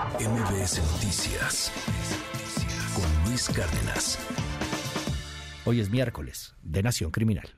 MBS Noticias con Luis Cárdenas. Hoy es miércoles de Nación Criminal.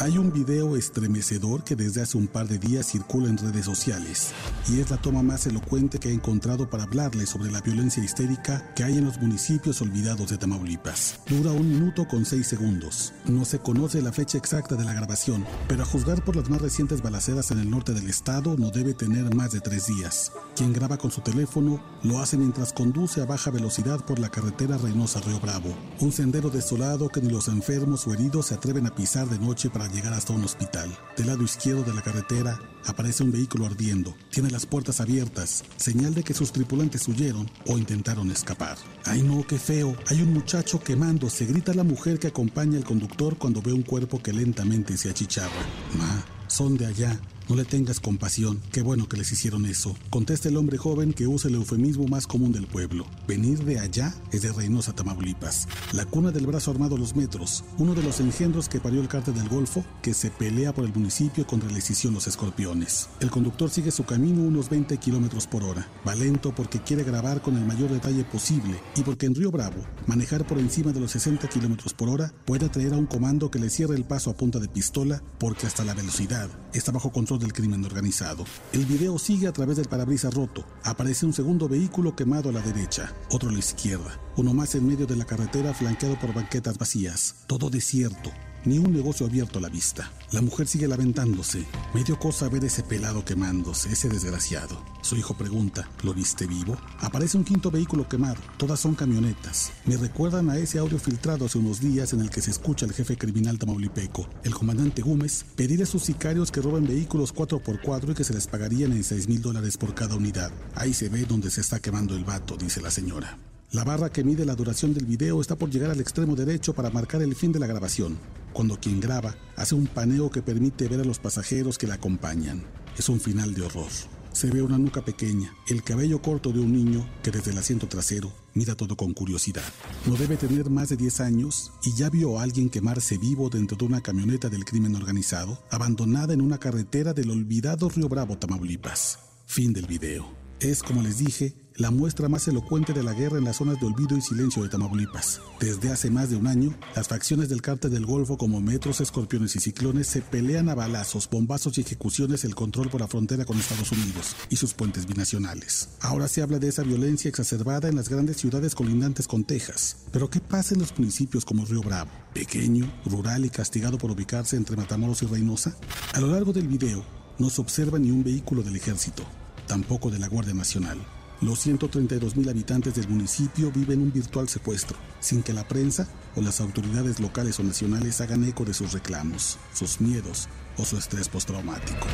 Hay un video estremecedor que desde hace un par de días circula en redes sociales y es la toma más elocuente que he encontrado para hablarles sobre la violencia histérica que hay en los municipios olvidados de Tamaulipas. Dura un minuto con seis segundos. No se conoce la fecha exacta de la grabación, pero a juzgar por las más recientes balaceras en el norte del estado no debe tener más de tres días. Quien graba con su teléfono lo hace mientras conduce a baja velocidad por la carretera Reynosa-Río Bravo, un sendero desolado que ni los enfermos o heridos se atreven a pisar de noche para llegar hasta un hospital. Del lado izquierdo de la carretera aparece un vehículo ardiendo. Tiene las puertas abiertas, señal de que sus tripulantes huyeron o intentaron escapar. ¡Ay no, qué feo! Hay un muchacho quemándose, grita la mujer que acompaña al conductor cuando ve un cuerpo que lentamente se achicharra. Ma, son de allá. No le tengas compasión, qué bueno que les hicieron eso. Contesta el hombre joven que usa el eufemismo más común del pueblo. Venir de allá es de Reynosa, Tamaulipas. La cuna del brazo armado a los metros, uno de los engendros que parió el cártel del Golfo, que se pelea por el municipio contra la decisión Los Escorpiones. El conductor sigue su camino unos 20 kilómetros por hora. Va lento porque quiere grabar con el mayor detalle posible y porque en Río Bravo, manejar por encima de los 60 kilómetros por hora puede atraer a un comando que le cierre el paso a punta de pistola porque hasta la velocidad está bajo control del crimen organizado. El video sigue a través del parabrisas roto. Aparece un segundo vehículo quemado a la derecha, otro a la izquierda, uno más en medio de la carretera flanqueado por banquetas vacías. Todo desierto, ni un negocio abierto a la vista. La mujer sigue lamentándose. Me dio cosa ver ese pelado quemándose, ese desgraciado. Su hijo pregunta, ¿lo viste vivo? Aparece un quinto vehículo quemado, todas son camionetas. Me recuerdan a ese audio filtrado hace unos días en el que se escucha al jefe criminal tamaulipeco, el comandante Gómez, pedir a sus sicarios que roben vehículos 4x4 y que se les pagarían en 6 mil dólares por cada unidad. Ahí se ve donde se está quemando el vato, dice la señora. La barra que mide la duración del video está por llegar al extremo derecho para marcar el fin de la grabación, cuando quien graba hace un paneo que permite ver a los pasajeros que la acompañan. Es un final de horror. Se ve una nuca pequeña, el cabello corto de un niño que desde el asiento trasero mira todo con curiosidad. No debe tener más de 10 años y ya vio a alguien quemarse vivo dentro de una camioneta del crimen organizado, abandonada en una carretera del olvidado Río Bravo, Tamaulipas. Fin del video. Es, como les dije, la muestra más elocuente de la guerra en las zonas de olvido y silencio de Tamaulipas. Desde hace más de un año, las facciones del cártel del Golfo como Metros, Escorpiones y Ciclones se pelean a balazos, bombazos y ejecuciones el control por la frontera con Estados Unidos y sus puentes binacionales. Ahora se habla de esa violencia exacerbada en las grandes ciudades colindantes con Texas. Pero ¿qué pasa en los municipios como Río Bravo? Pequeño, rural y castigado por ubicarse entre Matamoros y Reynosa. A lo largo del video, no se observa ni un vehículo del ejército, tampoco de la Guardia Nacional. Los 132 mil habitantes del municipio viven un virtual secuestro, sin que la prensa o las autoridades locales o nacionales hagan eco de sus reclamos, sus miedos o su estrés postraumático.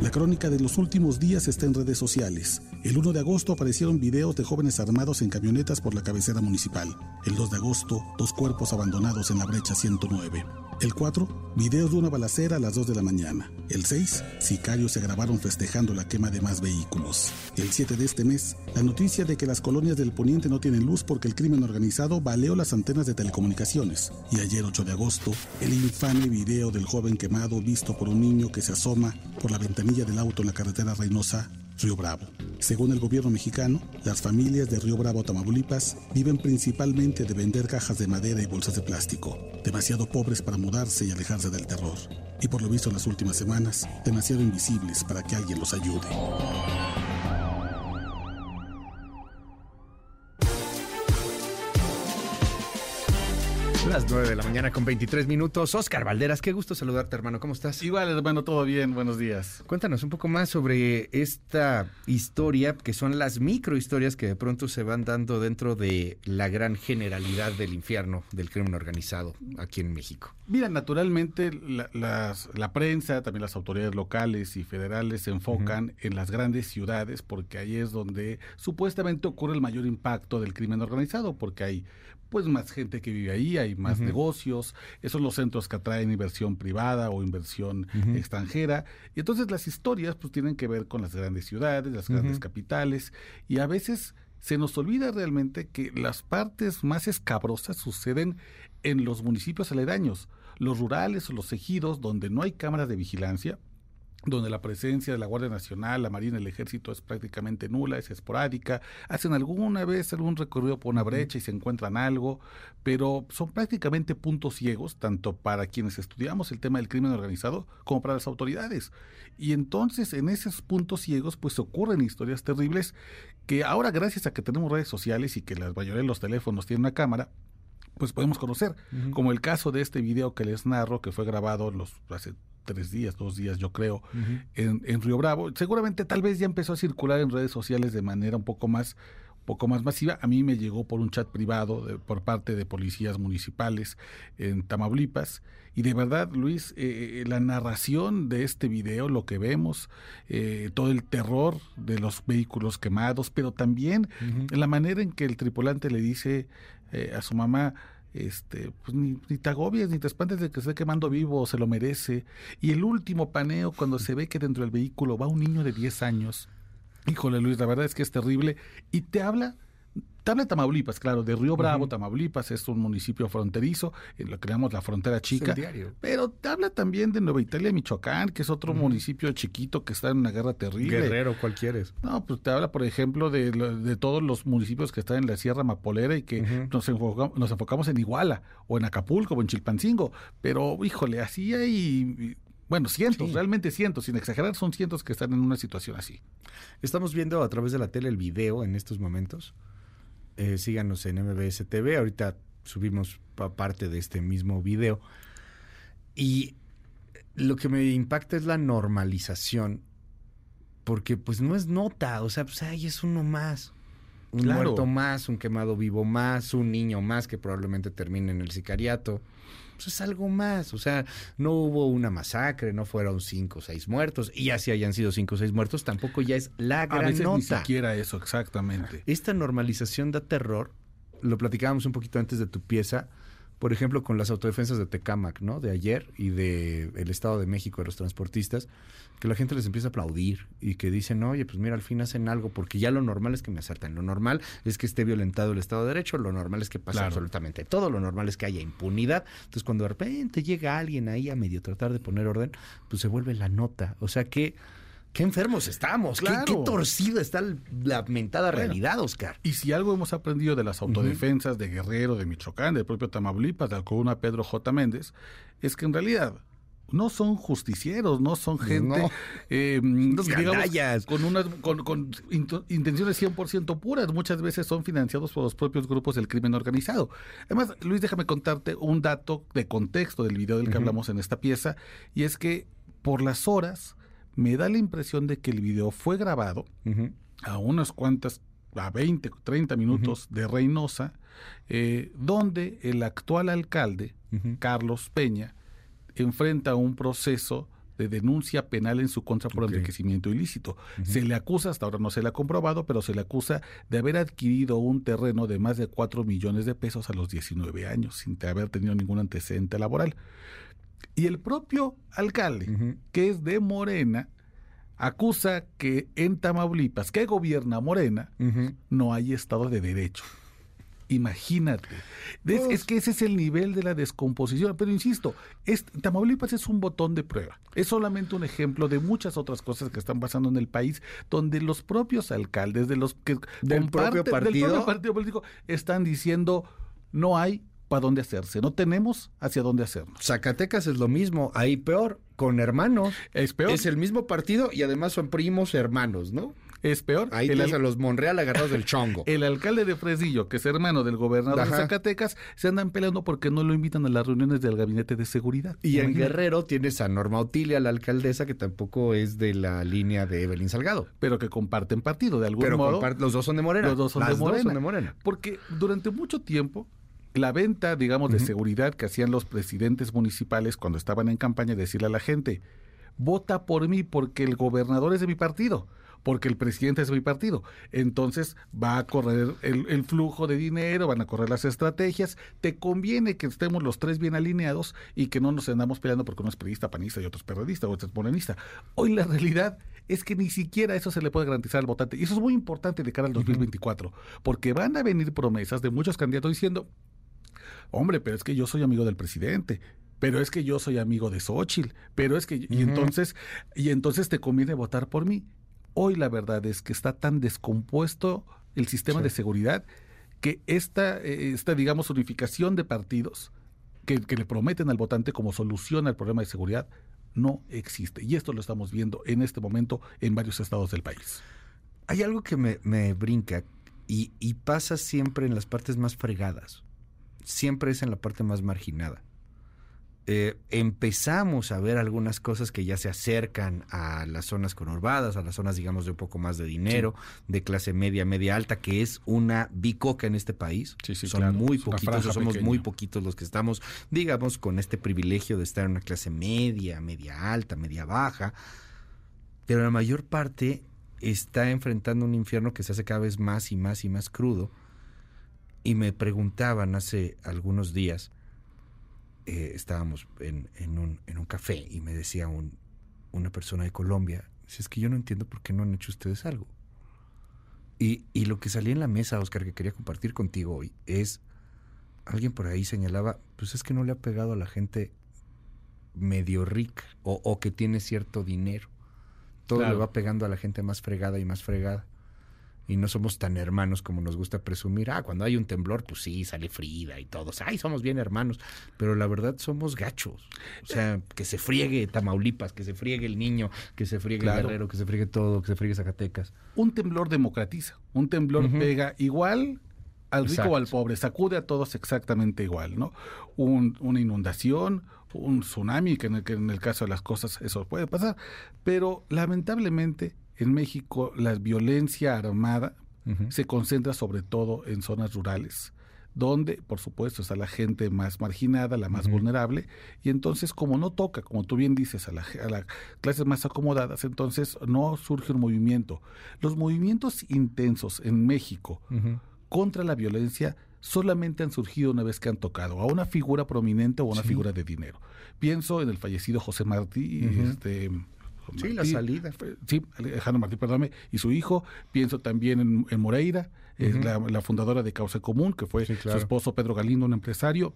La crónica de los últimos días está en redes sociales. El 1 de agosto aparecieron videos de jóvenes armados en camionetas por la cabecera municipal. El 2 de agosto, dos cuerpos abandonados en la brecha 109. El 4, videos de una balacera a las 2 de la mañana. El 6, sicarios se grabaron festejando la quema de más vehículos. El 7 de este mes, la noticia de que las colonias del poniente no tienen luz porque el crimen organizado baleó las antenas de telecomunicaciones. Y ayer 8 de agosto, el infame video del joven quemado visto por un niño que se asoma por la ventanilla del auto en la carretera Reynosa Río Bravo. Según el gobierno mexicano, las familias de Río Bravo, Tamaulipas, viven principalmente de vender cajas de madera y bolsas de plástico, demasiado pobres para mudarse y alejarse del terror, y por lo visto en las últimas semanas, demasiado invisibles para que alguien los ayude. Las 9 de la mañana con 23 minutos. Oscar Valderas, qué gusto saludarte, hermano. ¿Cómo estás? Igual, hermano, todo bien. Buenos días. Cuéntanos un poco más sobre esta historia, que son las microhistorias que de pronto se van dando dentro de la gran generalidad del infierno del crimen organizado aquí en México. Mira, naturalmente la, las- la prensa, también las autoridades locales y federales se enfocan en las grandes ciudades porque ahí es donde supuestamente ocurre el mayor impacto del crimen organizado porque hay pues más gente que vive ahí, hay más negocios, esos son los centros que atraen inversión privada o inversión extranjera. Y entonces las historias pues tienen que ver con las grandes ciudades, las grandes capitales y a veces se nos olvida realmente que las partes más escabrosas suceden en los municipios aledaños, los rurales o los ejidos donde no hay cámaras de vigilancia, donde la presencia de la Guardia Nacional, la Marina, el Ejército es prácticamente nula, es esporádica, hacen alguna vez algún recorrido por una brecha y se encuentran algo, pero son prácticamente puntos ciegos, tanto para quienes estudiamos el tema del crimen organizado como para las autoridades. Y entonces en esos puntos ciegos pues ocurren historias terribles que ahora gracias a que tenemos redes sociales y que la mayoría de los teléfonos tienen una cámara, pues podemos conocer, como el caso de este video que les narro, que fue grabado los, hace tres días, dos días, yo creo, en, en, Río Bravo. Seguramente tal vez ya empezó a circular en redes sociales de manera un poco más poco más masiva. A mí me llegó por un chat privado por parte de policías municipales en Tamaulipas. Y de verdad, Luis, eh, eh, la narración de este video, lo que vemos, eh, todo el terror de los vehículos quemados, pero también la manera en que el tripulante le dice a su mamá, este, pues ni, te agobies, ni te espantes de que esté quemando vivo, se lo merece. Y el último paneo, cuando se ve que dentro del vehículo va un niño de 10 años. Híjole Luis, la verdad es que es terrible. Y te habla habla de Tamaulipas, claro, de Río Bravo, Tamaulipas es un municipio fronterizo, en lo llamamos la frontera chica. Pero te habla también de Nueva Italia, Michoacán, que es otro municipio chiquito que está en una guerra terrible. Guerrero, ¿cuál quieres? No, pues te habla, por ejemplo, de, de todos los municipios que están en la Sierra Mapolera y que nos, enfocamos, nos enfocamos en Iguala, o en Acapulco, o en Chilpancingo. Pero, híjole, así hay bueno, cientos, realmente cientos, sin exagerar, son cientos que están en una situación así. Estamos viendo a través de la tele el video en estos momentos eh, síganos en MBS TV. Ahorita subimos parte de este mismo video. Y lo que me impacta es la normalización. Porque pues no es nota, o sea, pues ahí es uno más. Un muerto más, un quemado vivo más, un niño más que probablemente termine en el sicariato. Pues es algo más. O sea, no hubo una masacre, no fueron cinco o seis muertos. Y ya si hayan sido cinco o seis muertos, tampoco ya es la gran A veces nota. Ni siquiera eso, exactamente. Esta normalización da terror. Lo platicábamos un poquito antes de tu pieza por ejemplo, con las autodefensas de Tecámac, ¿no? De ayer y de el Estado de México, de los transportistas, que la gente les empieza a aplaudir y que dicen, oye, pues mira, al fin hacen algo, porque ya lo normal es que me asalten, lo normal es que esté violentado el Estado de Derecho, lo normal es que pase absolutamente todo, lo normal es que haya impunidad. Entonces, cuando de repente llega alguien ahí a medio tratar de poner orden, pues se vuelve la nota. O sea que Qué enfermos estamos, qué, torcida está la mentada realidad, Oscar. Y si algo hemos aprendido de las autodefensas de Guerrero, de Michoacán, del propio Tamaulipas, de Alcona Pedro J. Méndez, es que en realidad no son justicieros, no son gente eh, digamos, con unas con, con intenciones 100% puras, muchas veces son financiados por los propios grupos del crimen organizado. Además, Luis, déjame contarte un dato de contexto del video del que hablamos en esta pieza, y es que por las horas me da la impresión de que el video fue grabado a unas cuantas, a 20, 30 minutos de Reynosa, eh, donde el actual alcalde, Carlos Peña, enfrenta un proceso de denuncia penal en su contra por enriquecimiento ilícito. Se le acusa, hasta ahora no se le ha comprobado, pero se le acusa de haber adquirido un terreno de más de 4 millones de pesos a los 19 años, sin haber tenido ningún antecedente laboral. Y el propio alcalde, que es de Morena, acusa que en Tamaulipas, que gobierna Morena, no hay Estado de Derecho. Imagínate. Es, pues que ese es el nivel de la descomposición. Pero insisto, Tamaulipas es un botón de prueba. Es solamente un ejemplo de muchas otras cosas que están pasando en el país, donde los propios alcaldes de los que del, propio, partido? del propio partido político están diciendo no hay para dónde hacerse, no tenemos hacia dónde hacernos. Zacatecas es lo mismo, ahí peor, con hermanos. Es peor. Es el mismo partido y además son primos hermanos, ¿no? Es peor. Ahí tienes a los Monreal agarrados del chongo. El alcalde de Fresillo, que es hermano del gobernador de Zacatecas, se andan peleando porque no lo invitan a las reuniones del gabinete de seguridad. Y en Guerrero tienes a Norma Otilia, la alcaldesa, que tampoco es de la línea de Evelyn Salgado. Pero que comparten partido, de algún modo. los dos son de Morena. Los dos son, de Morena. son de Morena. Porque durante mucho tiempo la venta, digamos, de seguridad que hacían los presidentes municipales cuando estaban en campaña, decirle a la gente, vota por mí porque el gobernador es de mi partido, porque el presidente es de mi partido. Entonces va a correr el, flujo de dinero, van a correr las estrategias. Te conviene que estemos los tres bien alineados y que no nos andamos peleando porque uno es periodista, panista y otro es periodista o otro es morenista. Hoy la realidad es que ni siquiera eso se le puede garantizar al votante. Y eso es muy importante de cara al 2024, porque van a venir promesas de muchos candidatos diciendo, Hombre, pero es que yo soy amigo del presidente. pero es que yo soy amigo de Xochitl, pero es que y entonces y entonces te conviene votar por mí. Hoy la verdad es que está tan descompuesto el sistema de seguridad que esta, eh, esta digamos unificación de partidos que, que le prometen al votante como solución al problema de seguridad no existe. Y esto lo estamos viendo en este momento en varios estados del país. Hay algo que me, me brinca y, y pasa siempre en las partes más fregadas. Siempre es en la parte más marginada. Eh, empezamos a ver algunas cosas que ya se acercan a las zonas conurbadas, a las zonas, digamos, de un poco más de dinero, de clase media, media alta, que es una bicoca en este país. Sí, sí, Son claro. muy poquitos, somos pequeña. muy poquitos los que estamos, digamos, con este privilegio de estar en una clase media, media alta, media baja. Pero la mayor parte está enfrentando un infierno que se hace cada vez más y más y más crudo. Y me preguntaban hace algunos días, eh, estábamos en, en un, en un café y me decía un, una persona de Colombia, si es que yo no entiendo por qué no han hecho ustedes algo. Y, y lo que salía en la mesa, Oscar, que quería compartir contigo hoy, es, alguien por ahí señalaba, pues es que no le ha pegado a la gente medio rica o, o que tiene cierto dinero. Todo Claro. le va pegando a la gente más fregada y más fregada. Y no somos tan hermanos como nos gusta presumir. Ah, cuando hay un temblor, pues sí, sale Frida y todos. Ay, somos bien hermanos. Pero la verdad somos gachos. O sea, que se friegue Tamaulipas, que se friegue el niño, que se friegue Claro. Guerrero, que se friegue todo, que se friegue Zacatecas. Un temblor democratiza, un temblor pega igual al rico Exacto. o al pobre, sacude a todos exactamente igual, ¿no? Un- una inundación, un tsunami, que en, el, que en el caso de las cosas eso puede pasar, pero lamentablemente en México la violencia armada se concentra sobre todo en zonas rurales, donde por supuesto está la gente más marginada, la más vulnerable, y entonces como no toca, como tú bien dices, a, la, a las clases más acomodadas, entonces no surge un movimiento. Los movimientos intensos en México contra la violencia solamente han surgido una vez que han tocado a una figura prominente o a una Sí. figura de dinero. Pienso en el fallecido José Martí, este Sí, la salida. Sí, Alejandro Martí, perdóname, y su hijo. Pienso también en, en Moreira, es la, la fundadora de Causa Común, que fue Sí, claro. su esposo Pedro Galindo, un empresario.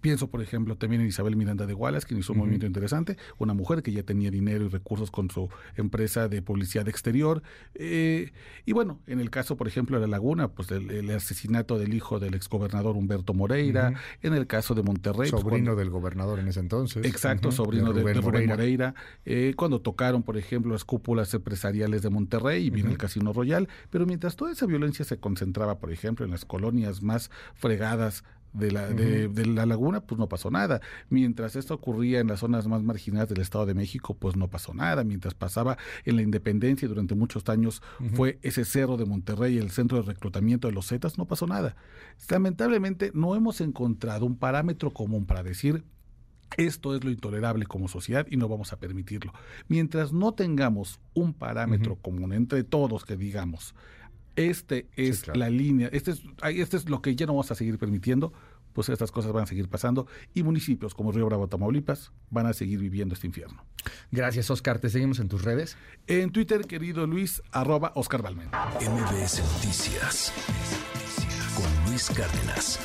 Pienso, por ejemplo, también en Isabel Miranda de Wallace, quien hizo un movimiento interesante, una mujer que ya tenía dinero y recursos con su empresa de publicidad exterior. Eh, y bueno, en el caso, por ejemplo, de La Laguna, pues el, el asesinato del hijo del exgobernador Humberto Moreira. En el caso de Monterrey, pues, Sobrino cuando- del gobernador en ese entonces. Exacto, sobrino de, Rubén de Rubén Moreira. Moreira, eh, cuando tocaron, por ejemplo, las cúpulas empresariales de Monterrey y vino el Casino Royal, pero mientras toda esa violencia se concentraba, por ejemplo, en las colonias más fregadas de la, de, de la laguna, pues no pasó nada. Mientras esto ocurría en las zonas más marginadas del Estado de México, pues no pasó nada. Mientras pasaba en la independencia y durante muchos años fue ese cerro de Monterrey, el centro de reclutamiento de los Zetas, no pasó nada. Lamentablemente no hemos encontrado un parámetro común para decir esto es lo intolerable como sociedad y no vamos a permitirlo. Mientras no tengamos un parámetro común entre todos que digamos, este es claro. la línea, este es, este es lo que ya no vamos a seguir permitiendo, pues estas cosas van a seguir pasando y municipios como Río Bravo, Tamaulipas van a seguir viviendo este infierno. Gracias, Oscar. Te seguimos en tus redes. En Twitter, querido Luis, arroba Oscar Balmen. MBS Noticias con Luis Cárdenas.